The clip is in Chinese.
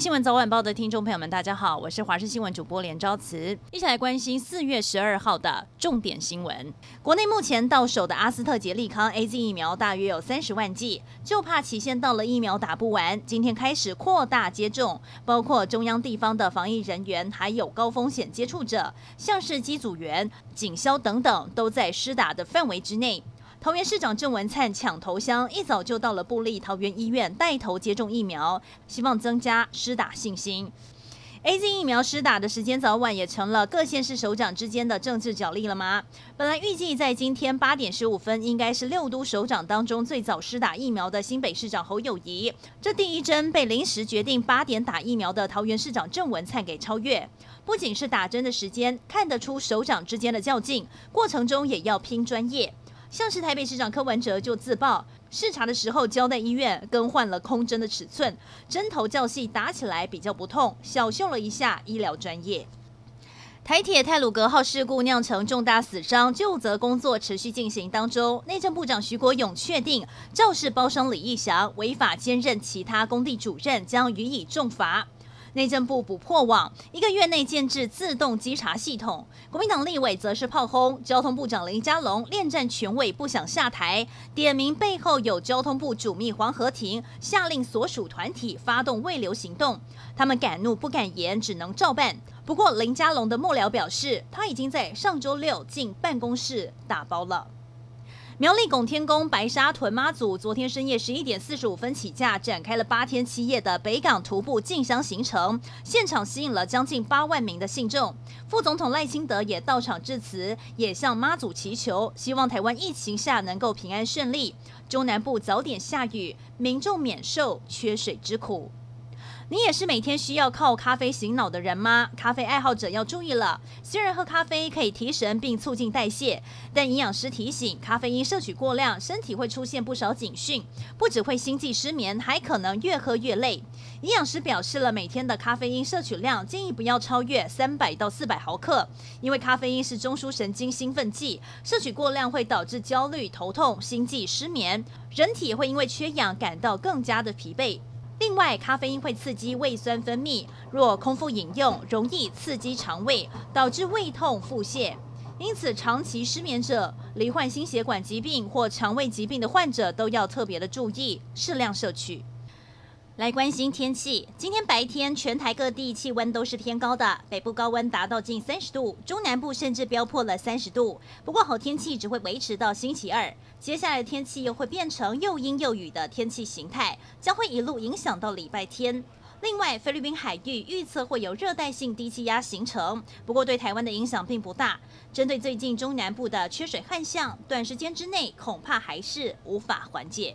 新闻早晚报的听众朋友们，大家好，我是华视新闻主播连昭慈，一起来关心四月十二号的重点新闻。国内目前到手的阿斯特捷利康 AZ 疫苗大约有三十万剂，就怕期限到了疫苗打不完，今天开始扩大接种，包括中央地方的防疫人员，还有高风险接触者，像是机组员、警消等等，都在施打的范围之内。桃园市长郑文灿抢头香，一早就到了布利桃园医院带头接种疫苗，希望增加施打信心。AZ 疫苗施打的时间早晚也成了各县市首长之间的政治角力了吗？本来预计在今天八点十五分，应该是六都首长当中最早施打疫苗的新北市长侯友谊，这第一针被临时决定八点打疫苗的桃园市长郑文灿给超越。不仅是打针的时间看得出首长之间的较劲，过程中也要拼专业。像是台北市长柯文哲就自曝视察的时候，交代医院更换了空针的尺寸，针头较细，打起来比较不痛，小秀了一下医疗专业。台铁泰鲁格号事故酿成重大死伤，救责工作持续进行当中。内政部长徐国勇确定肇事包商李义祥违法兼任其他工地主任，将予以重罚。内政部补破网，一个月内建置自动稽查系统。国民党立委则是炮轰交通部长林佳龙恋战权位不想下台，点名背后有交通部主秘黄和庭，下令所属团体发动未留行动。他们敢怒不敢言，只能照办。不过林佳龙的幕僚表示，他已经在上周六进办公室打包了。苗栗拱天宫白沙屯妈祖昨天深夜十一点四十五分起驾，展开了八天七夜的北港徒步进香行程，现场吸引了将近八万名的信众。副总统赖清德也到场致辞，也向妈祖祈求，希望台湾疫情下能够平安顺利，中南部早点下雨，民众免受缺水之苦。你也是每天需要靠咖啡醒脑的人吗？咖啡爱好者要注意了。虽然喝咖啡可以提神并促进代谢，但营养师提醒，咖啡因摄取过量，身体会出现不少警讯，不只会心悸失眠，还可能越喝越累。营养师表示了每天的咖啡因摄取量，建议不要超越三百到四百毫克，因为咖啡因是中枢神经兴奋剂，摄取过量会导致焦虑、头痛、心悸、失眠，人体会因为缺氧感到更加的疲惫。另外，咖啡因会刺激胃酸分泌，若空腹饮用，容易刺激肠胃，导致胃痛、腹泻。因此，长期失眠者、罹患心血管疾病或肠胃疾病的患者都要特别的注意，适量摄取。来关心天气，今天白天全台各地气温都是偏高的，北部高温达到近三十度，中南部甚至飙破了三十度。不过好天气只会维持到星期二，接下来的天气又会变成又阴又雨的天气形态，将会一路影响到礼拜天。另外，菲律宾海域预测会有热带性低气压形成，不过对台湾的影响并不大。针对最近中南部的缺水旱象，短时间之内恐怕还是无法缓解。